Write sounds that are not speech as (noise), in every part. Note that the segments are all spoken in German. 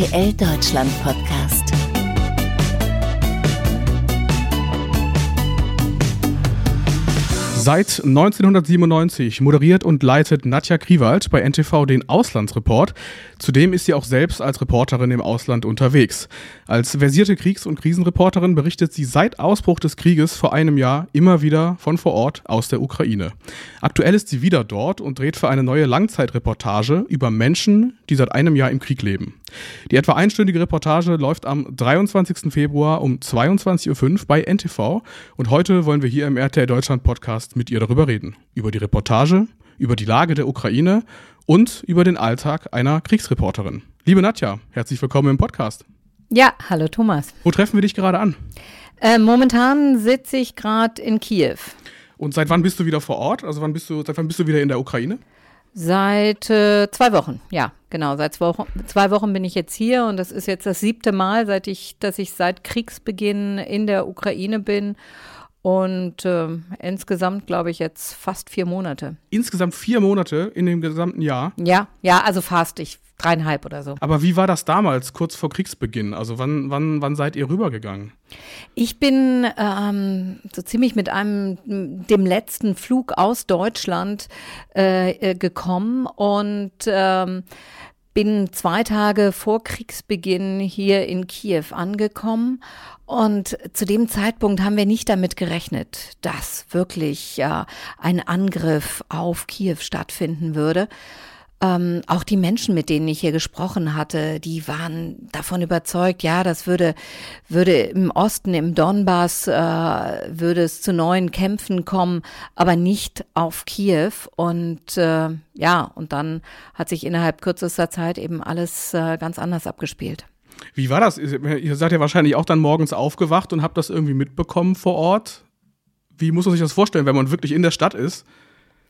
RTL Deutschland Podcast. Seit 1997 moderiert und leitet Nadja Kriwald bei NTV den Auslandsreport. Zudem ist sie auch selbst als Reporterin im Ausland unterwegs. Als versierte Kriegs- und Krisenreporterin berichtet sie seit Ausbruch des Krieges vor einem Jahr immer wieder von vor Ort aus der Ukraine. Aktuell ist sie wieder dort und dreht für eine neue Langzeitreportage über Menschen, die seit einem Jahr im Krieg leben. Die etwa einstündige Reportage läuft am 23. Februar um 22.05 Uhr bei NTV und heute wollen wir hier im RTL Deutschland Podcast mit ihr darüber reden. Über die Reportage, über die Lage der Ukraine und über den Alltag einer Kriegsreporterin. Liebe Nadja, herzlich willkommen im Podcast. Ja, hallo Thomas. Wo treffen wir dich gerade an? Äh, momentan sitze ich gerade in Kiew. Und seit wann bist du wieder vor Ort? Also wann bist du, seit wann bist du wieder in der Ukraine? Seit äh, zwei Wochen, ja, genau. Seit zwei Wochen, zwei Wochen bin ich jetzt hier und das ist jetzt das siebte Mal, seit ich, dass ich seit Kriegsbeginn in der Ukraine bin. Und äh, insgesamt glaube ich jetzt fast vier Monate. Insgesamt vier Monate in dem gesamten Jahr? Ja, ja, also fast. Ich dreieinhalb oder so. Aber wie war das damals, kurz vor Kriegsbeginn? Also wann, wann, wann seid ihr rübergegangen? Ich bin ähm, so ziemlich mit einem dem letzten Flug aus Deutschland äh, äh gekommen und ähm, bin zwei Tage vor Kriegsbeginn hier in Kiew angekommen und zu dem Zeitpunkt haben wir nicht damit gerechnet, dass wirklich ja, ein Angriff auf Kiew stattfinden würde. Ähm, auch die Menschen, mit denen ich hier gesprochen hatte, die waren davon überzeugt, ja, das würde, würde im Osten, im Donbass, äh, würde es zu neuen Kämpfen kommen, aber nicht auf Kiew. Und äh, ja, und dann hat sich innerhalb kürzester Zeit eben alles äh, ganz anders abgespielt. Wie war das? Ihr seid ja wahrscheinlich auch dann morgens aufgewacht und habt das irgendwie mitbekommen vor Ort. Wie muss man sich das vorstellen, wenn man wirklich in der Stadt ist?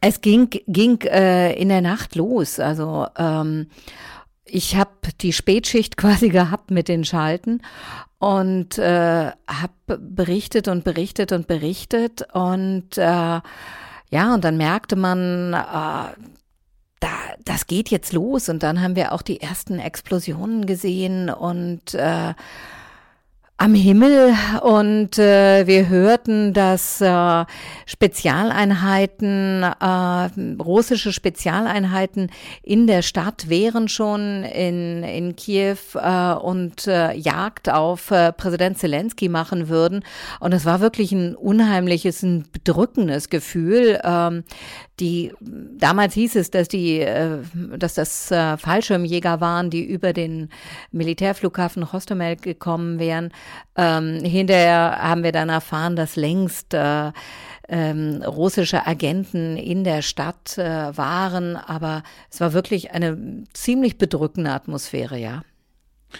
Es ging, ging äh, in der Nacht los. Also ähm, ich habe die Spätschicht (laughs) quasi gehabt mit den Schalten und äh, habe berichtet und berichtet und berichtet und äh, ja, und dann merkte man, äh, da, das geht jetzt los und dann haben wir auch die ersten Explosionen gesehen und äh, am Himmel und äh, wir hörten, dass äh, Spezialeinheiten, äh, russische Spezialeinheiten in der Stadt wären schon in, in Kiew äh, und äh, Jagd auf äh, Präsident Zelensky machen würden. Und es war wirklich ein unheimliches, ein bedrückendes Gefühl. Ähm, die damals hieß es, dass die, äh, dass das äh, Fallschirmjäger waren, die über den Militärflughafen Hostomel gekommen wären. Ähm, hinterher haben wir dann erfahren, dass längst äh, ähm, russische Agenten in der Stadt äh, waren, aber es war wirklich eine ziemlich bedrückende Atmosphäre, ja.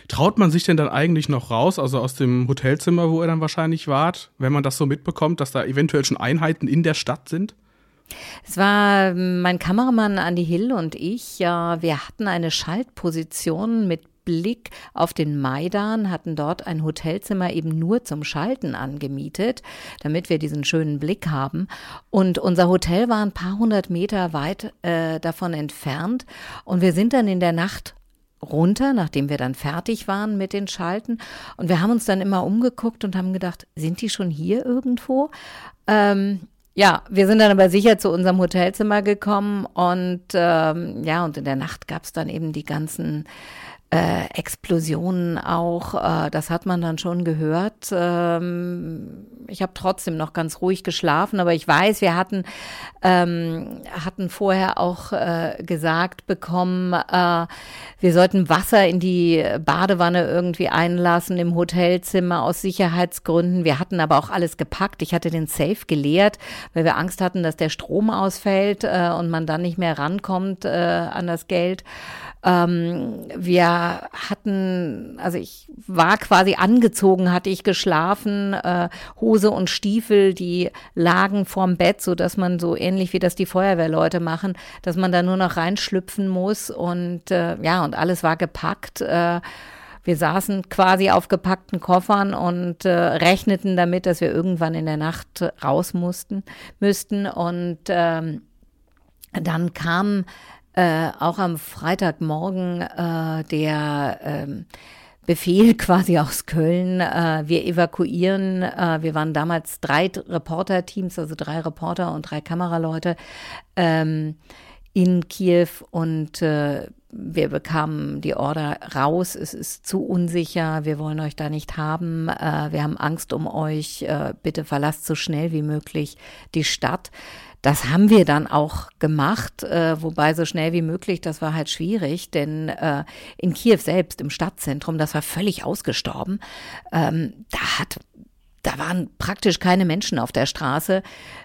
Traut man sich denn dann eigentlich noch raus, also aus dem Hotelzimmer, wo ihr dann wahrscheinlich wart, wenn man das so mitbekommt, dass da eventuell schon Einheiten in der Stadt sind? Es war mein Kameramann Andy Hill und ich. Ja, wir hatten eine Schaltposition mit Blick auf den Maidan, hatten dort ein Hotelzimmer eben nur zum Schalten angemietet, damit wir diesen schönen Blick haben. Und unser Hotel war ein paar hundert Meter weit äh, davon entfernt. Und wir sind dann in der Nacht runter, nachdem wir dann fertig waren mit den Schalten. Und wir haben uns dann immer umgeguckt und haben gedacht, sind die schon hier irgendwo? Ähm, ja, wir sind dann aber sicher zu unserem Hotelzimmer gekommen und ähm, ja, und in der Nacht gab es dann eben die ganzen äh, Explosionen auch, äh, das hat man dann schon gehört. Ähm, ich habe trotzdem noch ganz ruhig geschlafen, aber ich weiß, wir hatten, ähm, hatten vorher auch äh, gesagt bekommen, äh, wir sollten Wasser in die Badewanne irgendwie einlassen im Hotelzimmer aus Sicherheitsgründen. Wir hatten aber auch alles gepackt. Ich hatte den Safe geleert, weil wir Angst hatten, dass der Strom ausfällt äh, und man dann nicht mehr rankommt äh, an das Geld. Ähm, wir hatten, also ich war quasi angezogen, hatte ich geschlafen, äh, Hose und Stiefel, die lagen vorm Bett, so dass man so ähnlich wie das die Feuerwehrleute machen, dass man da nur noch reinschlüpfen muss und äh, ja, und alles war gepackt. Äh, wir saßen quasi auf gepackten Koffern und äh, rechneten damit, dass wir irgendwann in der Nacht raus mussten, müssten. Und ähm, dann kam äh, auch am Freitagmorgen äh, der ähm, Befehl (laughs) quasi aus Köln. Äh, wir evakuieren. Äh, wir waren damals drei Reporterteams, also drei Reporter und drei Kameraleute ähm, in Kiew und äh, wir bekamen die Order raus, es ist zu unsicher, wir wollen euch da nicht haben, äh, wir haben Angst um euch, äh, bitte verlasst so schnell wie möglich die Stadt. Das haben wir dann auch gemacht, äh, wobei so schnell wie möglich, das war halt schwierig, denn äh, in Kiew selbst, im Stadtzentrum, das war völlig ausgestorben. Ähm, da hat da waren praktisch keine Menschen auf der Straße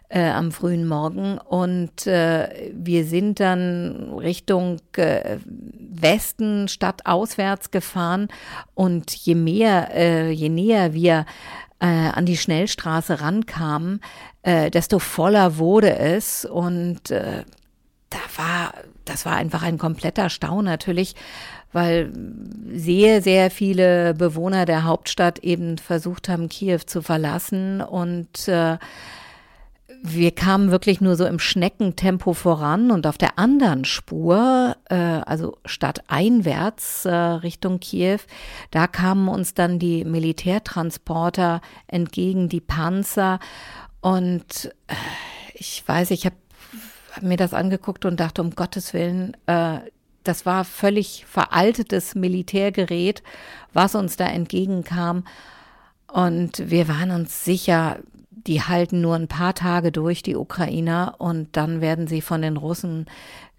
äh, am frühen Morgen und äh, wir sind dann Richtung äh, Westen stadtauswärts gefahren und je mehr, äh, je näher wir äh, an die Schnellstraße rankamen, äh, desto voller wurde es. Und äh, da war, das war einfach ein kompletter Stau natürlich, weil sehr, sehr viele Bewohner der Hauptstadt eben versucht haben, Kiew zu verlassen. Und äh, wir kamen wirklich nur so im Schneckentempo voran. Und auf der anderen Spur, äh, also stadteinwärts äh, Richtung Kiew, da kamen uns dann die Militärtransporter entgegen, die Panzer und äh, ich weiß, ich habe hab mir das angeguckt und dachte, um Gottes Willen, äh, das war völlig veraltetes Militärgerät, was uns da entgegenkam. Und wir waren uns sicher, die halten nur ein paar Tage durch, die Ukrainer, und dann werden sie von den Russen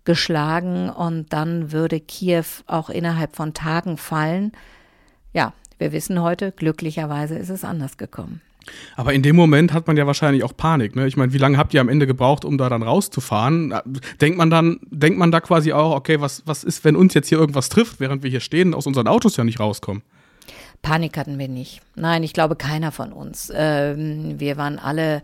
geschlagen und dann würde Kiew auch innerhalb von Tagen fallen. Ja, wir wissen heute, glücklicherweise ist es anders gekommen. Aber in dem Moment hat man ja wahrscheinlich auch Panik. Ne? Ich meine, wie lange habt ihr am Ende gebraucht, um da dann rauszufahren? Denkt man dann, denkt man da quasi auch, okay, was, was ist, wenn uns jetzt hier irgendwas trifft, während wir hier stehen aus unseren Autos ja nicht rauskommen? Panik hatten wir nicht. Nein, ich glaube keiner von uns. Ähm, wir waren alle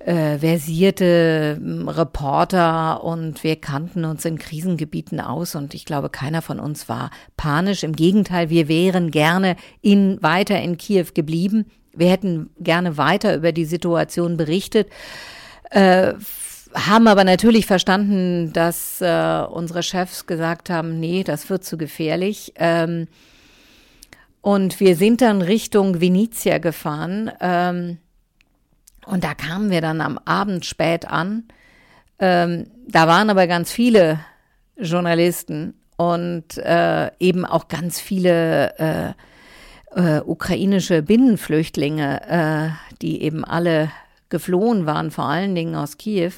äh, versierte ähm, Reporter und wir kannten uns in Krisengebieten aus und ich glaube, keiner von uns war panisch. Im Gegenteil, wir wären gerne in, weiter in Kiew geblieben. Wir hätten gerne weiter über die Situation berichtet. Äh, haben aber natürlich verstanden, dass äh, unsere Chefs gesagt haben, nee, das wird zu gefährlich. Ähm, und wir sind dann Richtung Venezia gefahren. Ähm, und da kamen wir dann am Abend spät an. Ähm, da waren aber ganz viele Journalisten und äh, eben auch ganz viele äh, äh, ukrainische Binnenflüchtlinge, äh, die eben alle geflohen waren, vor allen Dingen aus Kiew.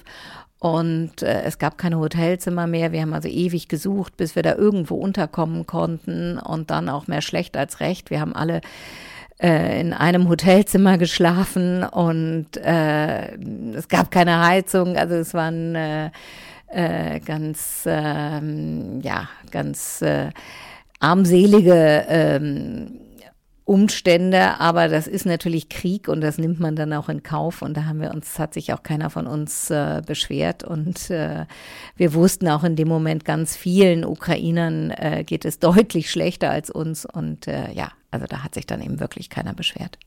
Und äh, es gab keine Hotelzimmer mehr. Wir haben also ewig gesucht, bis wir da irgendwo unterkommen konnten. Und dann auch mehr schlecht als recht. Wir haben alle äh, in einem Hotelzimmer geschlafen und äh, es gab keine Heizung. Also es waren äh, äh, ganz, äh, ja, ganz äh, armselige ähm, Umstände, aber das ist natürlich Krieg und das nimmt man dann auch in Kauf und da haben wir uns, hat sich auch keiner von uns äh, beschwert und äh, wir wussten auch in dem Moment ganz vielen Ukrainern äh, geht es deutlich schlechter als uns und äh, ja, also da hat sich dann eben wirklich keiner beschwert.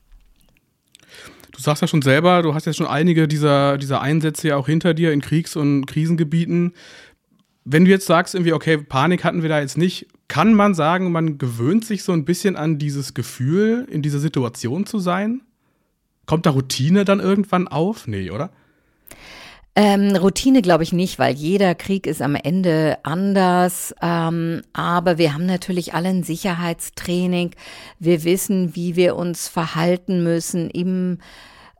Du sagst ja schon selber, du hast ja schon einige dieser, dieser Einsätze ja auch hinter dir in Kriegs- und Krisengebieten. Wenn du jetzt sagst, irgendwie, okay, Panik hatten wir da jetzt nicht, kann man sagen, man gewöhnt sich so ein bisschen an dieses Gefühl, in dieser Situation zu sein? Kommt da Routine dann irgendwann auf? Nee, oder? Ähm, Routine glaube ich nicht, weil jeder Krieg ist am Ende anders. Ähm, aber wir haben natürlich alle ein Sicherheitstraining. Wir wissen, wie wir uns verhalten müssen im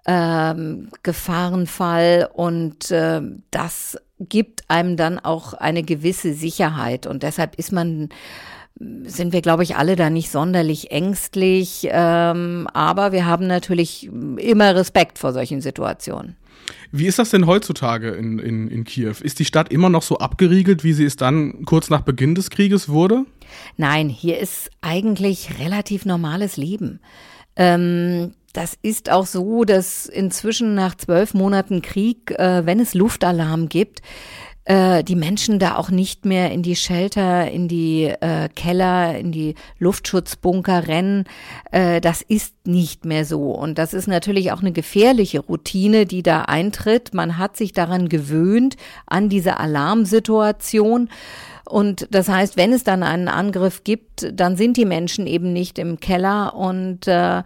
ähm, Gefahrenfall und äh, das gibt einem dann auch eine gewisse Sicherheit und deshalb ist man sind wir, glaube ich, alle da nicht sonderlich ängstlich, ähm, aber wir haben natürlich immer Respekt vor solchen Situationen. Wie ist das denn heutzutage in, in, in Kiew? Ist die Stadt immer noch so abgeriegelt, wie sie es dann kurz nach Beginn des Krieges wurde? Nein, hier ist eigentlich relativ normales Leben. Ähm, das ist auch so, dass inzwischen nach zwölf Monaten Krieg, äh, wenn es Luftalarm gibt, äh, die Menschen da auch nicht mehr in die Shelter, in die äh, Keller, in die Luftschutzbunker rennen. Äh, das ist nicht mehr so. Und das ist natürlich auch eine gefährliche Routine, die da eintritt. Man hat sich daran gewöhnt, an diese Alarmsituation. Und das heißt, wenn es dann einen Angriff gibt, dann sind die Menschen eben nicht im Keller und äh,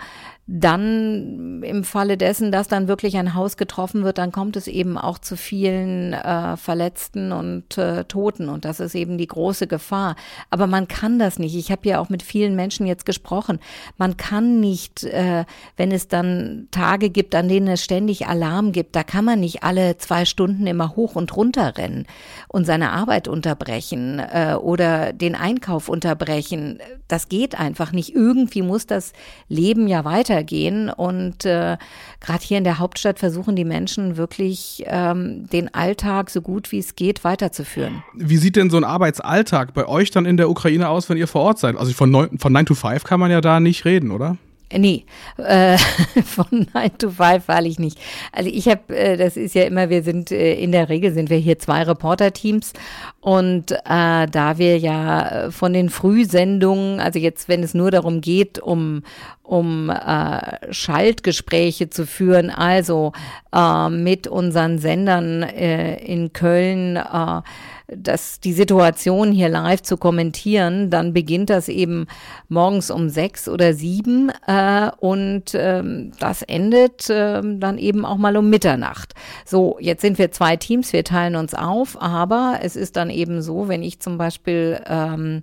dann im Falle dessen, dass dann wirklich ein Haus getroffen wird, dann kommt es eben auch zu vielen äh, Verletzten und äh, Toten und das ist eben die große Gefahr. Aber man kann das nicht. Ich habe ja auch mit vielen Menschen jetzt gesprochen. Man kann nicht, äh, wenn es dann Tage gibt, an denen es ständig Alarm gibt, da kann man nicht alle zwei Stunden immer hoch und runter rennen und seine Arbeit unterbrechen äh, oder den Einkauf unterbrechen. Das geht einfach nicht. Irgendwie muss das Leben ja weiter weitergehen. Und äh, gerade hier in der Hauptstadt versuchen die Menschen wirklich ähm, den Alltag so gut wie es geht weiterzuführen. Wie sieht denn so ein Arbeitsalltag bei euch dann in der Ukraine aus, wenn ihr vor Ort seid? Also von 9, von 9 to 5 kann man ja da nicht reden, oder? Nee, äh, (laughs) von 9 to 5 wahrlich nicht. Also ich habe, äh, das ist ja immer, wir sind, äh, in der Regel sind wir hier zwei Reporter-Teams und äh, da wir ja von den Frühsendungen, also jetzt, wenn es nur darum geht, um, um äh, Schaltgespräche zu führen, also äh, mit unseren Sendern äh, in Köln, äh, das, die Situation hier live zu kommentieren, dann beginnt das eben morgens um sechs oder sieben äh, und ähm, das endet äh, dann eben auch mal um Mitternacht. So, jetzt sind wir zwei Teams, wir teilen uns auf, aber es ist dann eben so, wenn ich zum Beispiel ähm,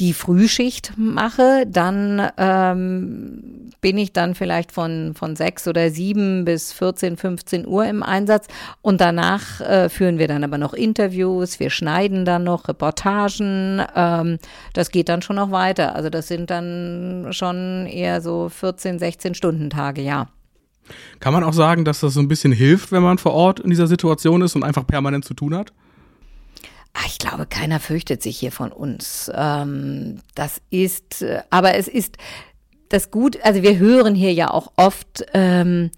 die Frühschicht mache, dann ähm, bin ich dann vielleicht von, von sechs oder sieben bis 14, 15 Uhr im Einsatz und danach äh, führen wir dann aber noch Interviews, wir schneiden dann noch Reportagen, ähm, das geht dann schon noch weiter. Also das sind dann schon eher so 14, 16 Stunden Tage, ja. Kann man auch sagen, dass das so ein bisschen hilft, wenn man vor Ort in dieser Situation ist und einfach permanent zu tun hat? Ach, ich glaube, keiner fürchtet sich hier von uns. Ähm, das ist, äh, aber es ist das gut, also wir hören hier ja auch oft ähm,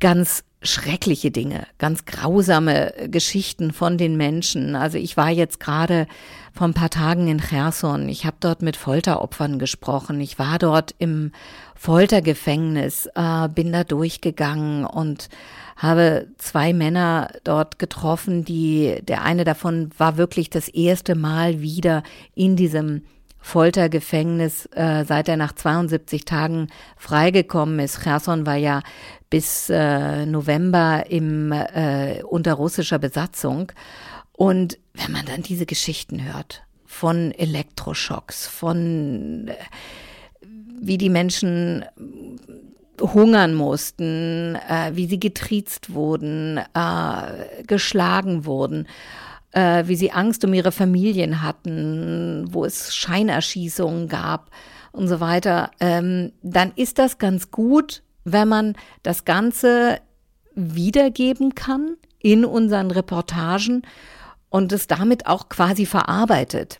ganz schreckliche Dinge, ganz grausame Geschichten von den Menschen. Also ich war jetzt gerade vor ein paar Tagen in Cherson. Ich habe dort mit Folteropfern gesprochen. Ich war dort im Foltergefängnis, äh, bin da durchgegangen und habe zwei Männer dort getroffen, die, der eine davon war wirklich das erste Mal wieder in diesem Foltergefängnis, äh, seit er nach 72 Tagen freigekommen ist. Cherson war ja bis äh, November im, äh, unter russischer Besatzung. Und wenn man dann diese Geschichten hört von Elektroschocks, von äh, wie die Menschen hungern mussten, äh, wie sie getriezt wurden, äh, geschlagen wurden, äh, wie sie Angst um ihre Familien hatten, wo es Scheinerschießungen gab und so weiter, ähm, dann ist das ganz gut, wenn man das Ganze wiedergeben kann in unseren Reportagen und es damit auch quasi verarbeitet.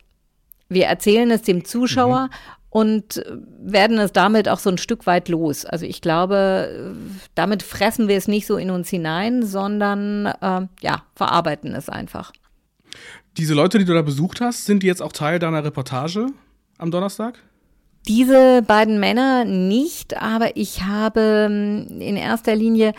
Wir erzählen es dem Zuschauer mhm und werden es damit auch so ein Stück weit los. Also ich glaube, damit fressen wir es nicht so in uns hinein, sondern äh, ja, verarbeiten es einfach. Diese Leute, die du da besucht hast, sind die jetzt auch Teil deiner Reportage am Donnerstag? Diese beiden Männer nicht, aber ich habe ähm, in erster Linie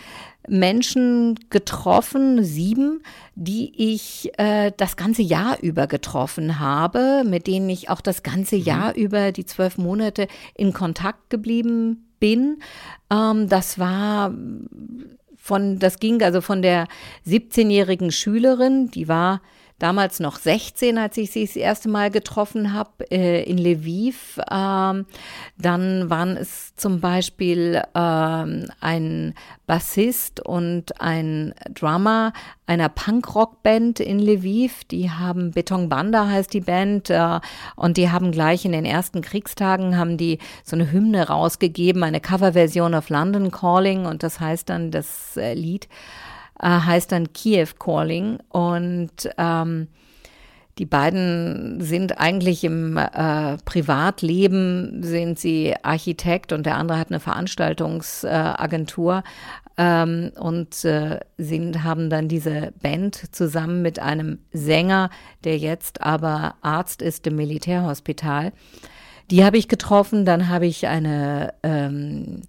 Menschen getroffen, sieben, die ich äh, das ganze Jahr über getroffen habe, mit denen ich auch das ganze mhm. Jahr über die zwölf Monate in Kontakt geblieben bin. Ähm, das war von, das ging also von der 17-jährigen Schülerin, die war damals noch 16, als ich sie das erste Mal getroffen habe, äh, in Lviv. Ähm, dann waren es zum Beispiel ähm, ein Bassist und ein Drummer einer Punkrock-Band in Lviv. Die haben Beton Banda heißt die Band äh, und die haben gleich in den ersten Kriegstagen haben die so eine Hymne rausgegeben, eine Coverversion of London Calling und das heißt dann das äh, Lied äh, heißt dann Kiew Calling und ähm, Die beiden sind eigentlich im äh, Privatleben, sind sie Architekt und der andere hat eine Veranstaltungsagentur ähm, und äh, sind, haben dann diese Band zusammen mit einem Sänger, der jetzt aber Arzt ist im Militärhospital. Die habe ich getroffen, dann habe ich eine ähm,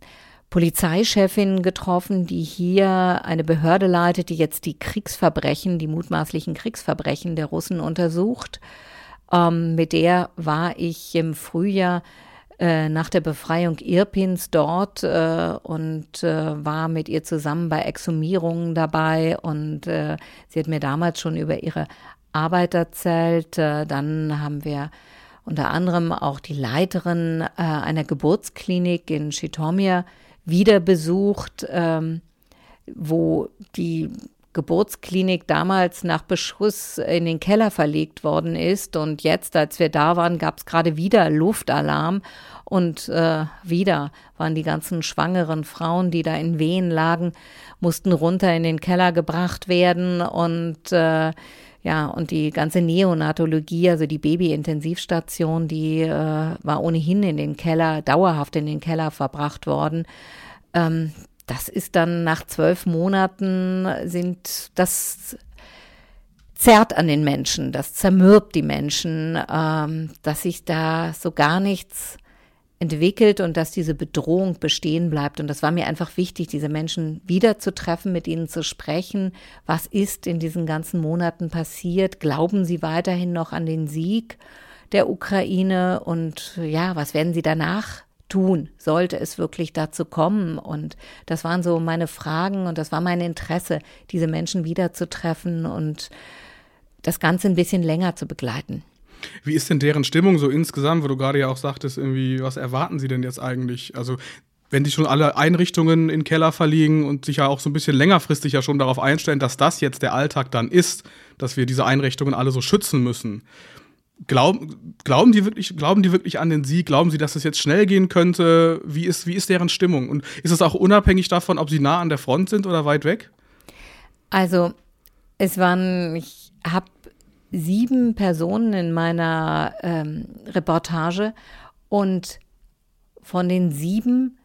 Polizeichefin getroffen, die hier eine Behörde leitet, die jetzt die Kriegsverbrechen, die mutmaßlichen Kriegsverbrechen der Russen untersucht. Ähm, mit der war ich im Frühjahr äh, nach der Befreiung Irpins dort äh, und äh, war mit ihr zusammen bei Exhumierungen dabei und äh, sie hat mir damals schon über ihre Arbeit erzählt. Äh, dann haben wir unter anderem auch die Leiterin äh, einer Geburtsklinik in Chitomir wieder besucht, ähm, wo die Geburtsklinik damals nach Beschuss in den Keller verlegt worden ist. Und jetzt, als wir da waren, gab es gerade wieder Luftalarm. Und äh, wieder waren die ganzen schwangeren Frauen, die da in Wehen lagen, mussten runter in den Keller gebracht werden. Und äh, ja, und die ganze Neonatologie, also die Babyintensivstation, die äh, war ohnehin in den Keller, dauerhaft in den Keller verbracht worden. Ähm, das ist dann nach zwölf Monaten sind das zerrt an den Menschen, das zermürbt die Menschen, ähm, dass sich da so gar nichts entwickelt und dass diese Bedrohung bestehen bleibt. Und das war mir einfach wichtig, diese Menschen wiederzutreffen, mit ihnen zu sprechen. Was ist in diesen ganzen Monaten passiert? Glauben sie weiterhin noch an den Sieg der Ukraine? Und ja, was werden sie danach tun? Sollte es wirklich dazu kommen? Und das waren so meine Fragen und das war mein Interesse, diese Menschen wiederzutreffen und das Ganze ein bisschen länger zu begleiten. Wie ist denn deren Stimmung so insgesamt, wo du gerade ja auch sagtest, irgendwie, was erwarten sie denn jetzt eigentlich? Also, wenn die schon alle Einrichtungen in Keller verliegen und sich ja auch so ein bisschen längerfristig ja schon darauf einstellen, dass das jetzt der Alltag dann ist, dass wir diese Einrichtungen alle so schützen müssen. Glauben, glauben, die wirklich, glauben die wirklich an den Sieg? Glauben sie, dass es jetzt schnell gehen könnte? Wie ist, wie ist deren Stimmung? Und ist es auch unabhängig davon, ob sie nah an der Front sind oder weit weg? Also, es waren, ich habe sieben Personen in meiner ähm, Reportage und von den sieben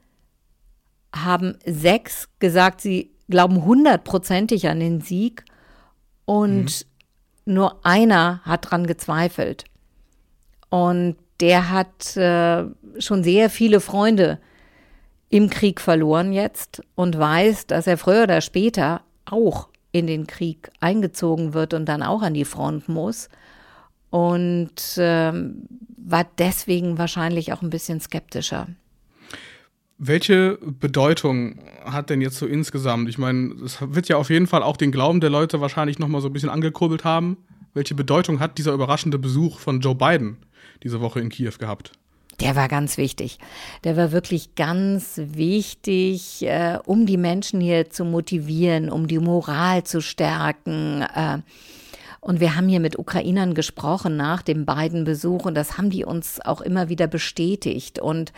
haben sechs gesagt, sie glauben hundertprozentig an den Sieg und mhm. nur einer hat dran gezweifelt. Und der hat äh, schon sehr viele Freunde im Krieg verloren jetzt und weiß, dass er früher oder später auch in den Krieg eingezogen wird und dann auch an die Front muss. Und ähm, war deswegen wahrscheinlich auch ein bisschen skeptischer. Welche Bedeutung hat denn jetzt so insgesamt? Ich meine, es wird ja auf jeden Fall auch den Glauben der Leute wahrscheinlich nochmal so ein bisschen angekurbelt haben. Welche Bedeutung hat dieser überraschende Besuch von Joe Biden diese Woche in Kiew gehabt? Der war ganz wichtig. Der war wirklich ganz wichtig, äh, um die Menschen hier zu motivieren, um die Moral zu stärken. Äh, und wir haben hier mit Ukrainern gesprochen nach dem beiden Besuch und das haben die uns auch immer wieder bestätigt. Und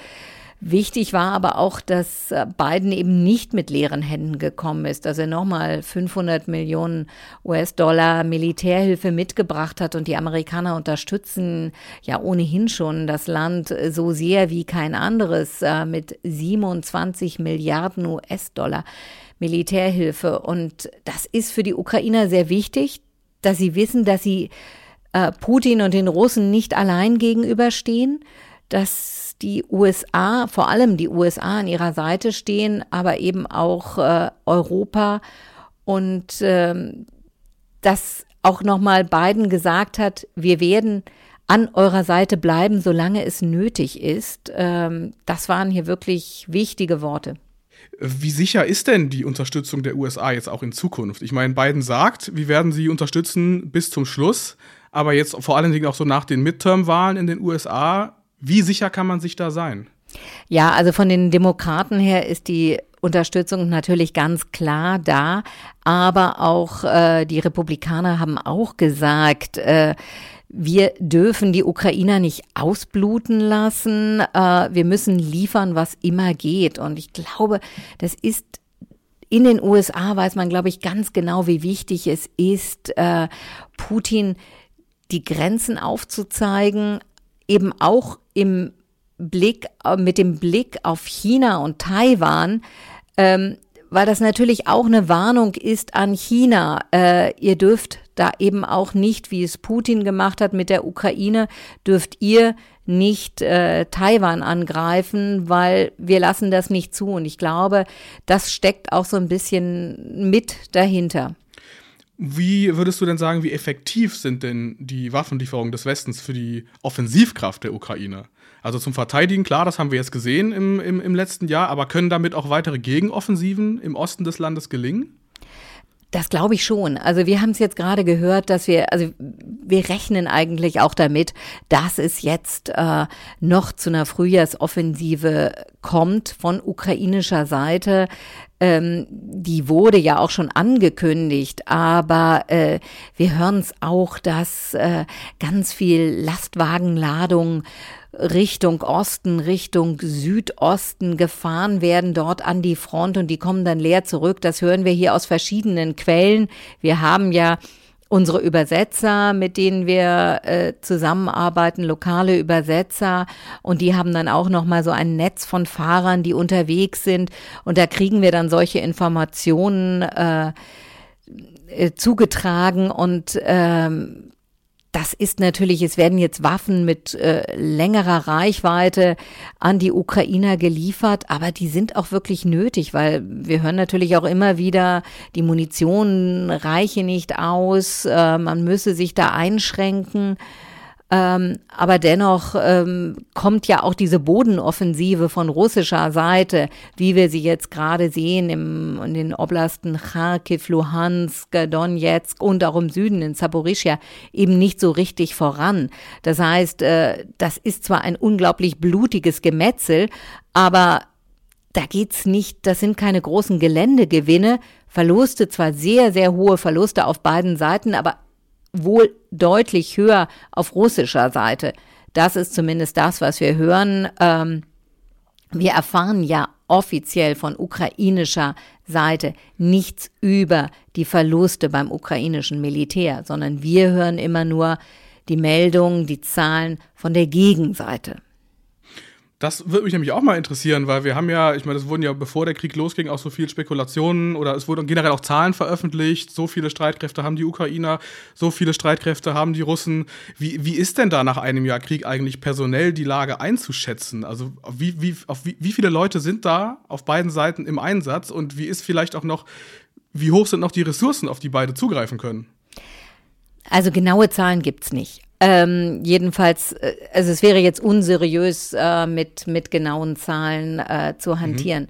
Wichtig war aber auch, dass äh, Biden eben nicht mit leeren Händen gekommen ist, dass er nochmal 500 Millionen US-Dollar Militärhilfe mitgebracht hat und die Amerikaner unterstützen ja ohnehin schon das Land so sehr wie kein anderes äh, mit 27 Milliarden US-Dollar Militärhilfe. Und das ist für die Ukrainer sehr wichtig, dass sie wissen, dass sie äh, Putin und den Russen nicht allein gegenüberstehen, dass die USA, vor allem die USA an ihrer Seite stehen, aber eben auch äh, Europa und ähm, dass auch nochmal Biden gesagt hat, wir werden an eurer Seite bleiben, solange es nötig ist. Ähm, das waren hier wirklich wichtige Worte. Wie sicher ist denn die Unterstützung der USA jetzt auch in Zukunft? Ich meine, Biden sagt, wir werden sie unterstützen bis zum Schluss, aber jetzt vor allen Dingen auch so nach den Midterm-Wahlen in den USA wie sicher kann man sich da sein? Ja, also von den Demokraten her ist die Unterstützung natürlich ganz klar da, aber auch äh, die Republikaner haben auch gesagt, äh, wir dürfen die Ukrainer nicht ausbluten lassen, äh, wir müssen liefern, was immer geht. Und ich glaube, das ist in den USA weiß man, glaube ich, ganz genau, wie wichtig es ist, äh, Putin die Grenzen aufzuzeigen, eben auch im Blick, äh, mit dem Blick auf China und Taiwan, ähm, weil das natürlich auch eine Warnung ist an China. Äh, ihr dürft da eben auch nicht, wie es Putin gemacht hat mit der Ukraine, dürft ihr nicht äh, Taiwan angreifen, weil wir lassen das nicht zu. Und ich glaube, das steckt auch so ein bisschen mit dahinter. Wie würdest du denn sagen, wie effektiv sind denn die Waffenlieferungen des Westens für die Offensivkraft der Ukraine? Also zum Verteidigen, klar, das haben wir jetzt gesehen im, im, im letzten Jahr, aber können damit auch weitere Gegenoffensiven im Osten des Landes gelingen? Das glaube ich schon. Also wir haben es jetzt gerade gehört, dass wir, also wir rechnen eigentlich auch damit, dass es jetzt äh, noch zu einer Frühjahrsoffensive kommt von ukrainischer Seite. Ähm, die wurde ja auch schon angekündigt, aber äh, wir hören es auch, dass äh, ganz viel Lastwagenladung Richtung Osten, Richtung Südosten gefahren werden, dort an die Front und die kommen dann leer zurück. Das hören wir hier aus verschiedenen Quellen. Wir haben ja unsere Übersetzer, mit denen wir äh, zusammenarbeiten, lokale Übersetzer. Und die haben dann auch noch mal so ein Netz von Fahrern, die unterwegs sind. Und da kriegen wir dann solche Informationen äh, äh zugetragen. Und ähm, das ist natürlich, es werden jetzt Waffen mit äh, längerer Reichweite an die Ukrainer geliefert, aber die sind auch wirklich nötig, weil wir hören natürlich auch immer wieder, die Munition reiche nicht aus, äh, man müsse sich da einschränken. Ähm, aber dennoch ähm, kommt ja auch diese Bodenoffensive von russischer Seite, wie wir sie jetzt gerade sehen im, in den Oblasten Kharkiv, Luhansk, Donetsk und auch im Süden in Saporischia eben nicht so richtig voran. Das heißt, äh, das ist zwar ein unglaublich blutiges Gemetzel, aber da geht's nicht, das sind keine großen Geländegewinne, Verluste, zwar sehr, sehr hohe Verluste auf beiden Seiten, aber wohl deutlich höher auf russischer Seite. Das ist zumindest das, was wir hören. Ähm, wir erfahren ja offiziell von ukrainischer Seite nichts über die Verluste beim ukrainischen Militär, sondern wir hören immer nur die Meldungen, die Zahlen von der Gegenseite. Das würde mich nämlich auch mal interessieren, weil wir haben ja, ich meine, es wurden ja, bevor der Krieg losging, auch so viele Spekulationen oder es wurden generell auch Zahlen veröffentlicht. So viele Streitkräfte haben die Ukrainer, so viele Streitkräfte haben die Russen. Wie, wie ist denn da nach einem Jahr Krieg eigentlich personell die Lage einzuschätzen? Also wie, wie, auf wie, wie viele Leute sind da auf beiden Seiten im Einsatz und wie ist vielleicht auch noch, wie hoch sind noch die Ressourcen, auf die beide zugreifen können? Also genaue Zahlen gibt's nicht. Ähm, jedenfalls, äh, also es wäre jetzt unseriös, äh, mit, mit genauen Zahlen äh, zu mhm. hantieren.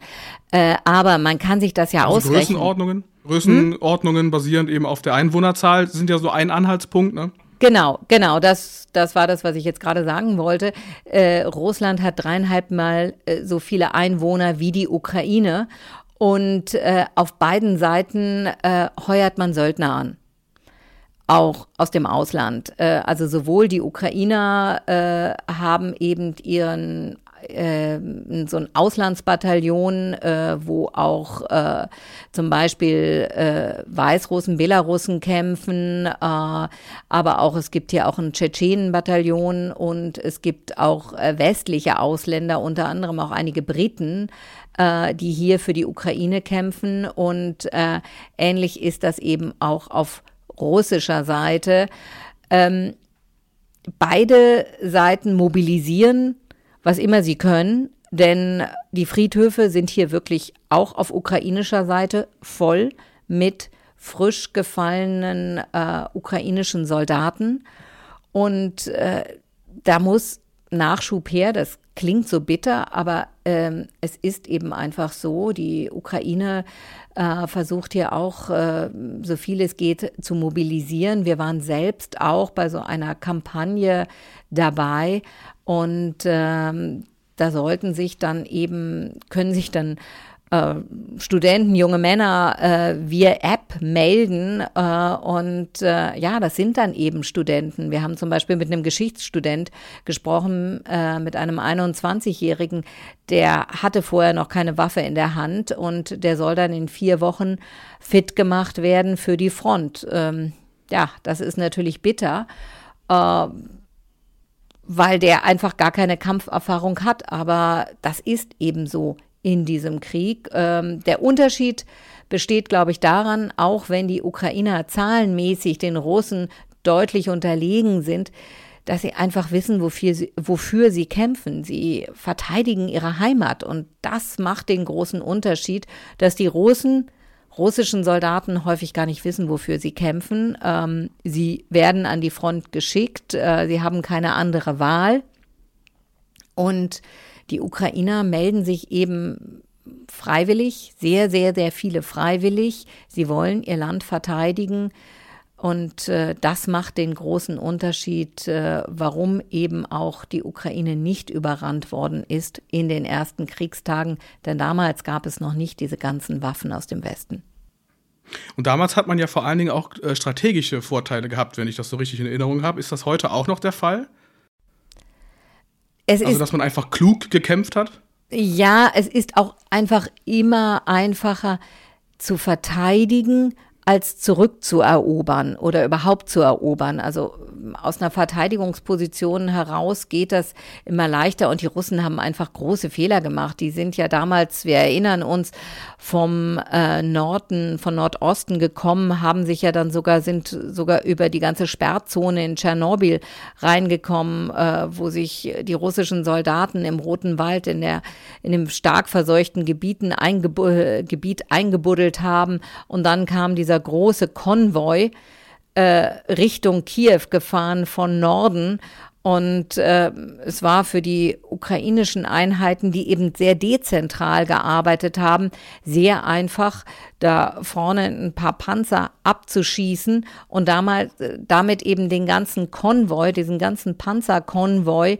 Mhm. Äh, aber man kann sich das ja also ausrechnen. Größenordnungen? Größenordnungen hm? basierend eben auf der Einwohnerzahl sind ja so ein Anhaltspunkt, ne? Genau, genau, das, das war das, was ich jetzt gerade sagen wollte. Äh, Russland hat dreieinhalb Mal äh, so viele Einwohner wie die Ukraine und äh, auf beiden Seiten äh, heuert man Söldner an auch aus dem Ausland. Äh, also sowohl die Ukrainer äh, haben eben ihren äh, so ein Auslandsbataillon, äh, wo auch äh, zum Beispiel äh, Weißrussen, Belarussen kämpfen, äh, aber auch es gibt hier auch ein Tschetschenenbataillon und es gibt auch äh, westliche Ausländer, unter anderem auch einige Briten, äh, die hier für die Ukraine kämpfen und äh, ähnlich ist das eben auch auf russischer Seite. Ähm, beide Seiten mobilisieren, was immer sie können, denn die Friedhöfe sind hier wirklich auch auf ukrainischer Seite voll mit frisch gefallenen äh, ukrainischen Soldaten. Und äh, da muss Nachschub her. Das klingt so bitter, aber ähm, es ist eben einfach so. Die Ukraine äh, versucht hier auch, äh, so viel es geht, zu mobilisieren. Wir waren selbst auch bei so einer Kampagne dabei und ähm, da sollten sich dann eben, können sich dann äh, Studenten, junge Männer äh, via App melden. Äh, und äh, ja, das sind dann eben Studenten. Wir haben zum Beispiel mit einem Geschichtsstudent gesprochen, äh, mit einem 21-Jährigen, der hatte vorher noch keine Waffe in der Hand und der soll dann in vier Wochen fit gemacht werden für die Front. Ähm, ja, das ist natürlich bitter. äh, weil der einfach gar keine Kampferfahrung hat. Aber das ist eben so in diesem Krieg. Ähm, der Unterschied besteht, glaube ich, daran, auch wenn die Ukrainer zahlenmäßig den Russen deutlich unterlegen sind, dass sie einfach wissen, wofür sie, wofür sie kämpfen. Sie verteidigen ihre Heimat und das macht den großen Unterschied, dass die Russen russischen Soldaten häufig gar nicht wissen, wofür sie kämpfen. Ähm, sie werden an die Front geschickt, äh, sie haben keine andere Wahl. Und die Ukrainer melden sich eben freiwillig, sehr, sehr, sehr viele freiwillig. Sie wollen ihr Land verteidigen. Und äh, das macht den großen Unterschied, äh, warum eben auch die Ukraine nicht überrannt worden ist in den ersten Kriegstagen. Denn damals gab es noch nicht diese ganzen Waffen aus dem Westen. Und damals hat man ja vor allen Dingen auch äh, strategische Vorteile gehabt, wenn ich das so richtig in Erinnerung habe. Ist das heute auch noch der Fall? Es also, dass man einfach klug gekämpft hat? Ja, es ist auch einfach immer einfacher zu verteidigen, als zurückzuerobern oder überhaupt zu erobern. Also aus einer Verteidigungsposition heraus geht das immer leichter und die Russen haben einfach große Fehler gemacht. Die sind ja damals, wir erinnern uns, vom äh, Norden, von Nordosten gekommen, haben sich ja dann sogar, sind sogar über die ganze Sperrzone in Tschernobyl reingekommen, äh, wo sich die russischen Soldaten im Roten Wald in der, in dem stark verseuchten Gebieten eingeb Gebiet eingebuddelt haben und dann kam dieser dieser große Konvoi äh, Richtung Kiew gefahren von Norden. Und äh, es war für die ukrainischen Einheiten, die eben sehr dezentral gearbeitet haben, sehr einfach, da vorne ein paar Panzer abzuschießen und damals, damit eben den ganzen Konvoi, diesen ganzen Panzerkonvoi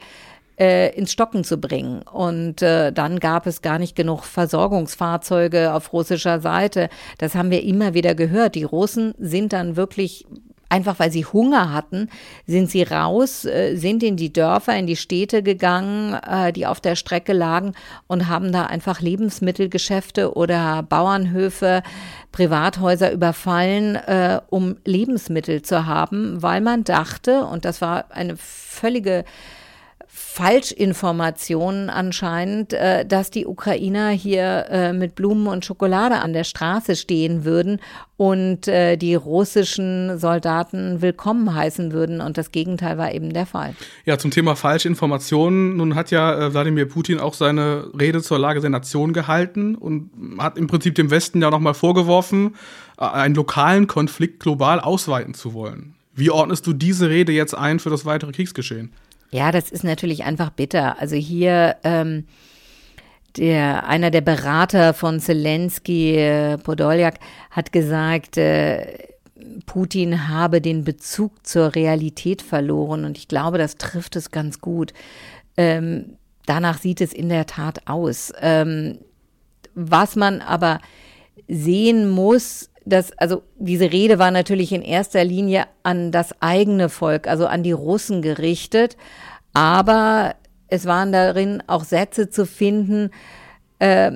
äh, ins Stocken zu bringen. Und äh, dann gab es gar nicht genug Versorgungsfahrzeuge auf russischer Seite. Das haben wir immer wieder gehört. Die Russen sind dann wirklich einfach weil sie Hunger hatten, sind sie raus, äh, sind in die Dörfer, in die Städte gegangen, äh, die auf der Strecke lagen und haben da einfach Lebensmittelgeschäfte oder Bauernhöfe, Privathäuser überfallen, äh, um Lebensmittel zu haben, weil man dachte, und das war eine völlige Falschinformationen anscheinend, äh, dass die Ukrainer hier äh, mit Blumen und Schokolade an der Straße stehen würden und äh, die russischen Soldaten willkommen heißen würden. Und das Gegenteil war eben der Fall. Ja, zum Thema Falschinformationen. Nun hat ja Wladimir Putin auch seine Rede zur Lage der Nation gehalten und hat im Prinzip dem Westen ja nochmal vorgeworfen, einen lokalen Konflikt global ausweiten zu wollen. Wie ordnest du diese Rede jetzt ein für das weitere Kriegsgeschehen? Ja, das ist natürlich einfach bitter. Also hier ähm, der einer der Berater von Zelensky, äh, Podoljak, hat gesagt, äh, Putin habe den Bezug zur Realität verloren. Und ich glaube, das trifft es ganz gut. Ähm, danach sieht es in der Tat aus. Ähm, was man aber sehen muss, dass, also diese Rede war natürlich in erster Linie an das eigene Volk, also an die Russen gerichtet, aber es waren darin auch Sätze zu finden, äh,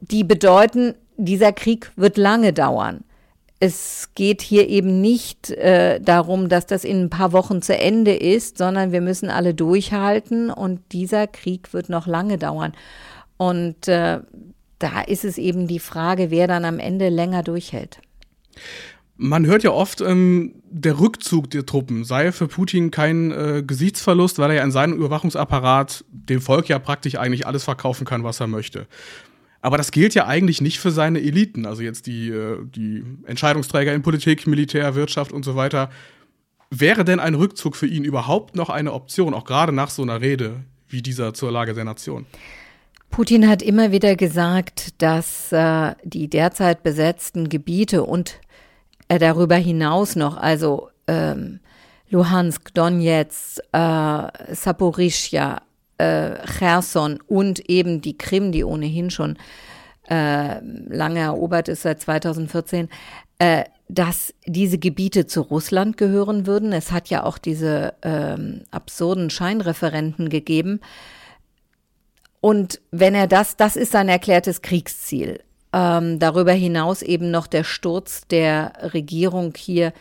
die bedeuten, dieser Krieg wird lange dauern. Es geht hier eben nicht äh, darum, dass das in ein paar Wochen zu Ende ist, sondern wir müssen alle durchhalten und dieser Krieg wird noch lange dauern. Und äh, da ist es eben die Frage, wer dann am Ende länger durchhält. Man hört ja oft, ähm, der Rückzug der Truppen sei für Putin kein äh, Gesichtsverlust, weil er ja in seinem Überwachungsapparat dem Volk ja praktisch eigentlich alles verkaufen kann, was er möchte. Aber das gilt ja eigentlich nicht für seine Eliten, also jetzt die, äh, die Entscheidungsträger in Politik, Militär, Wirtschaft und so weiter. Wäre denn ein Rückzug für ihn überhaupt noch eine Option, auch gerade nach so einer Rede wie dieser zur Lage der Nation? Putin hat immer wieder gesagt, dass äh, die derzeit besetzten Gebiete und äh, darüber hinaus noch, also ähm, Luhansk, Donetsk, äh, Saporischja, äh, Cherson und eben die Krim, die ohnehin schon äh, lange erobert ist seit 2014, äh, dass diese Gebiete zu Russland gehören würden. Es hat ja auch diese ähm, absurden Scheinreferenten gegeben, und wenn er das, das ist sein erklärtes Kriegsziel. Ähm, darüber hinaus eben noch der Sturz der Regierung hier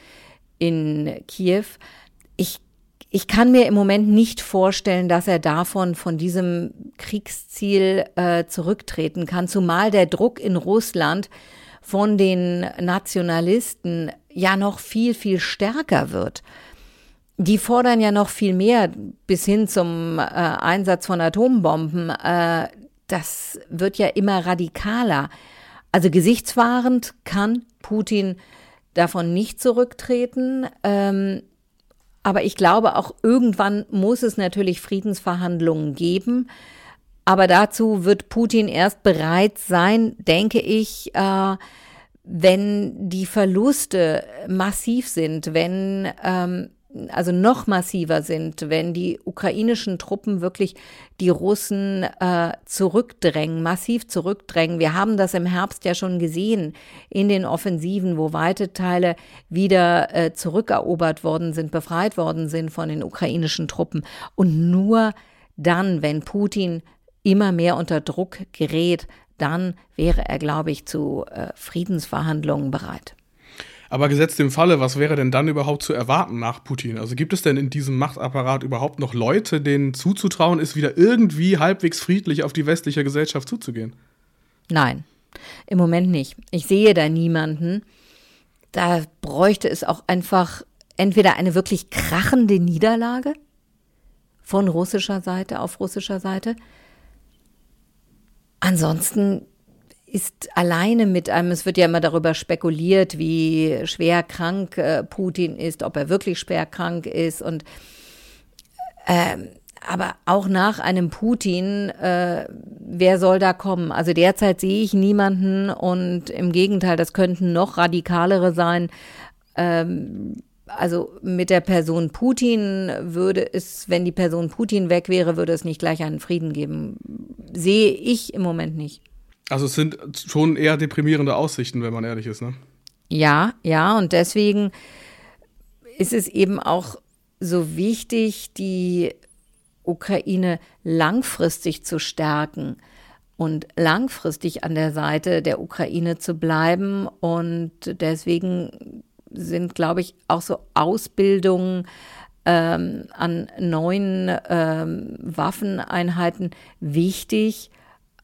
in Kiew. ich ich kann mir im Moment nicht vorstellen, dass er davon, von diesem Kriegsziel äh, zurücktreten kann, zumal der Druck in Russland von den Nationalisten ja noch viel, viel stärker wird. Die fordern ja noch viel mehr bis hin zum äh, Einsatz von Atombomben. Äh, das wird ja immer radikaler. Also gesichtswahrend kann Putin davon nicht zurücktreten. Ähm, aber ich glaube, auch irgendwann muss es natürlich Friedensverhandlungen geben. Aber dazu wird Putin erst bereit sein, denke ich, äh, wenn die Verluste massiv sind, wenn ähm, also noch massiver sind, wenn die ukrainischen Truppen wirklich die Russen äh, zurückdrängen, massiv zurückdrängen. Wir haben das im Herbst ja schon gesehen in den Offensiven, wo weite Teile wieder äh, zurückerobert worden sind, befreit worden sind von den ukrainischen Truppen. Und nur dann, wenn Putin immer mehr unter Druck gerät, dann wäre er, glaube ich, zu äh, Friedensverhandlungen bereit. Aber gesetzt im Falle, was wäre denn dann überhaupt zu erwarten nach Putin? Also gibt es denn in diesem Machtapparat überhaupt noch Leute, denen zuzutrauen ist, wieder irgendwie halbwegs friedlich auf die westliche Gesellschaft zuzugehen? Nein, im Moment nicht. Ich sehe da niemanden. Da bräuchte es auch einfach entweder eine wirklich krachende Niederlage von russischer Seite auf russischer Seite. Ansonsten ist alleine mit einem, es wird ja immer darüber spekuliert, wie schwer krank äh, Putin ist, ob er wirklich schwer krank ist und ähm, aber auch nach einem Putin, äh, wer soll da kommen? Also derzeit sehe ich niemanden und im Gegenteil, das könnten noch radikalere sein. Ähm, also mit der Person Putin würde es, wenn die Person Putin weg wäre, würde es nicht gleich einen Frieden geben. Sehe ich im Moment nicht. Also es sind schon eher deprimierende Aussichten, wenn man ehrlich ist, ne? Ja, ja, und deswegen ist es eben auch so wichtig, die Ukraine langfristig zu stärken und langfristig an der Seite der Ukraine zu bleiben. Und deswegen sind, glaube ich, auch so Ausbildungen ähm, an neuen ähm, Waffeneinheiten wichtig,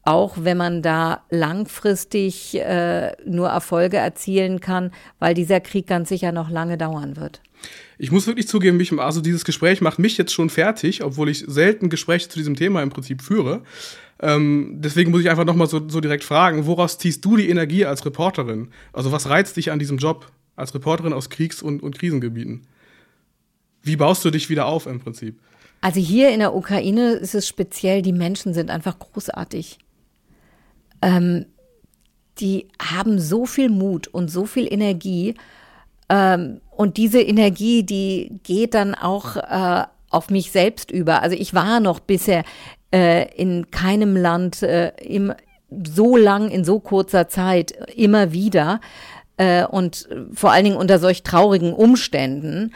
auch wenn man da langfristig äh, nur Erfolge erzielen kann, weil dieser Krieg ganz sicher noch lange dauern wird. Ich muss wirklich zugeben, mich, also dieses Gespräch macht mich jetzt schon fertig, obwohl ich selten Gespräche zu diesem Thema im Prinzip führe. Ähm, deswegen muss ich einfach nochmal so, so direkt fragen, woraus ziehst du die Energie als Reporterin? Also was reizt dich an diesem Job als Reporterin aus Kriegs- und, und Krisengebieten? Wie baust du dich wieder auf im Prinzip? Also hier in der Ukraine ist es speziell, die Menschen sind einfach großartig ähm, die haben so viel Mut und so viel Energie. Ähm, und diese Energie, die geht dann auch äh, auf mich selbst über. Also ich war noch bisher äh, in keinem Land äh, im, so lang, in so kurzer Zeit immer wieder äh, und vor allen Dingen unter solch traurigen Umständen.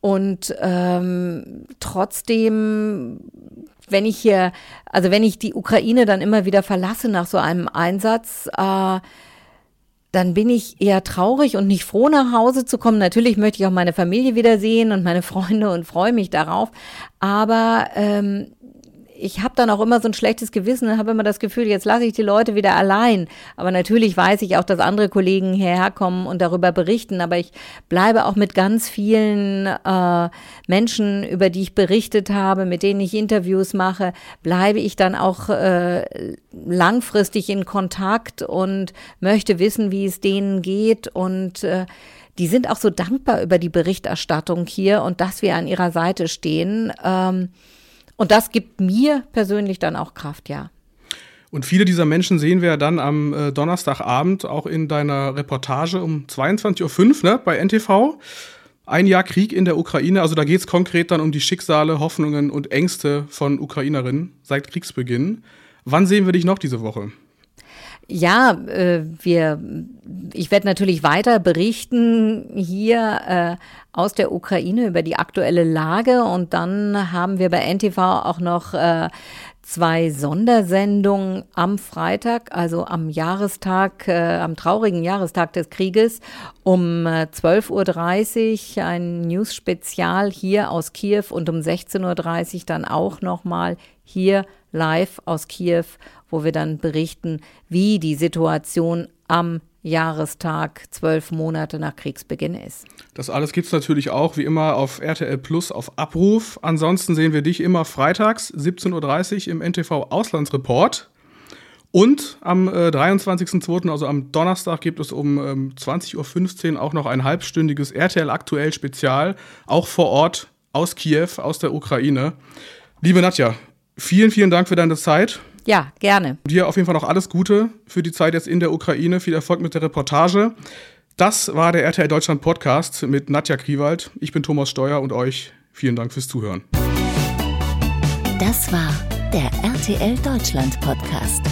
Und ähm, trotzdem wenn ich hier, also wenn ich die Ukraine dann immer wieder verlasse nach so einem Einsatz, äh, dann bin ich eher traurig und nicht froh, nach Hause zu kommen. Natürlich möchte ich auch meine Familie wiedersehen und meine Freunde und freue mich darauf. Aber ähm, ich habe dann auch immer so ein schlechtes Gewissen und habe immer das Gefühl, jetzt lasse ich die Leute wieder allein. Aber natürlich weiß ich auch, dass andere Kollegen hierher kommen und darüber berichten. Aber ich bleibe auch mit ganz vielen äh, Menschen, über die ich berichtet habe, mit denen ich Interviews mache, bleibe ich dann auch äh, langfristig in Kontakt und möchte wissen, wie es denen geht und äh, die sind auch so dankbar über die Berichterstattung hier und dass wir an ihrer Seite stehen. Ähm, und das gibt mir persönlich dann auch Kraft, ja. Und viele dieser Menschen sehen wir dann am äh, Donnerstagabend auch in deiner Reportage um 22.05 Uhr ne, bei NTV. Ein Jahr Krieg in der Ukraine, also da geht es konkret dann um die Schicksale, Hoffnungen und Ängste von Ukrainerinnen seit Kriegsbeginn. Wann sehen wir dich noch diese Woche? Ja, äh, wir, ich werde natürlich weiter berichten hier äh, aus der Ukraine über die aktuelle Lage. Und dann haben wir bei NTV auch noch äh, zwei Sondersendungen am Freitag, also am Jahrestag, äh, am traurigen Jahrestag des Krieges um äh, 12.30 Uhr ein News-Spezial hier aus Kiew und um 16.30 Uhr dann auch nochmal hier live aus Kiew, wo wir dann berichten, wie die Situation am Jahrestag zwölf Monate nach Kriegsbeginn ist. Das alles gibt es natürlich auch wie immer auf RTL Plus auf Abruf. Ansonsten sehen wir dich immer freitags 17.30 Uhr im NTV Auslandsreport. Und am äh, 23.02., also am Donnerstag, gibt es um ähm, 20.15 Uhr auch noch ein halbstündiges RTL Aktuell Spezial, auch vor Ort aus Kiew, aus der Ukraine. Liebe Nadja, vielen, vielen Dank für deine Zeit. Ja, gerne. Dir auf jeden Fall noch alles Gute für die Zeit jetzt in der Ukraine. Viel Erfolg mit der Reportage. Das war der RTL Deutschland Podcast mit Nadja Kriwald. Ich bin Thomas Steuer und euch vielen Dank fürs Zuhören. Das war der RTL Deutschland Podcast.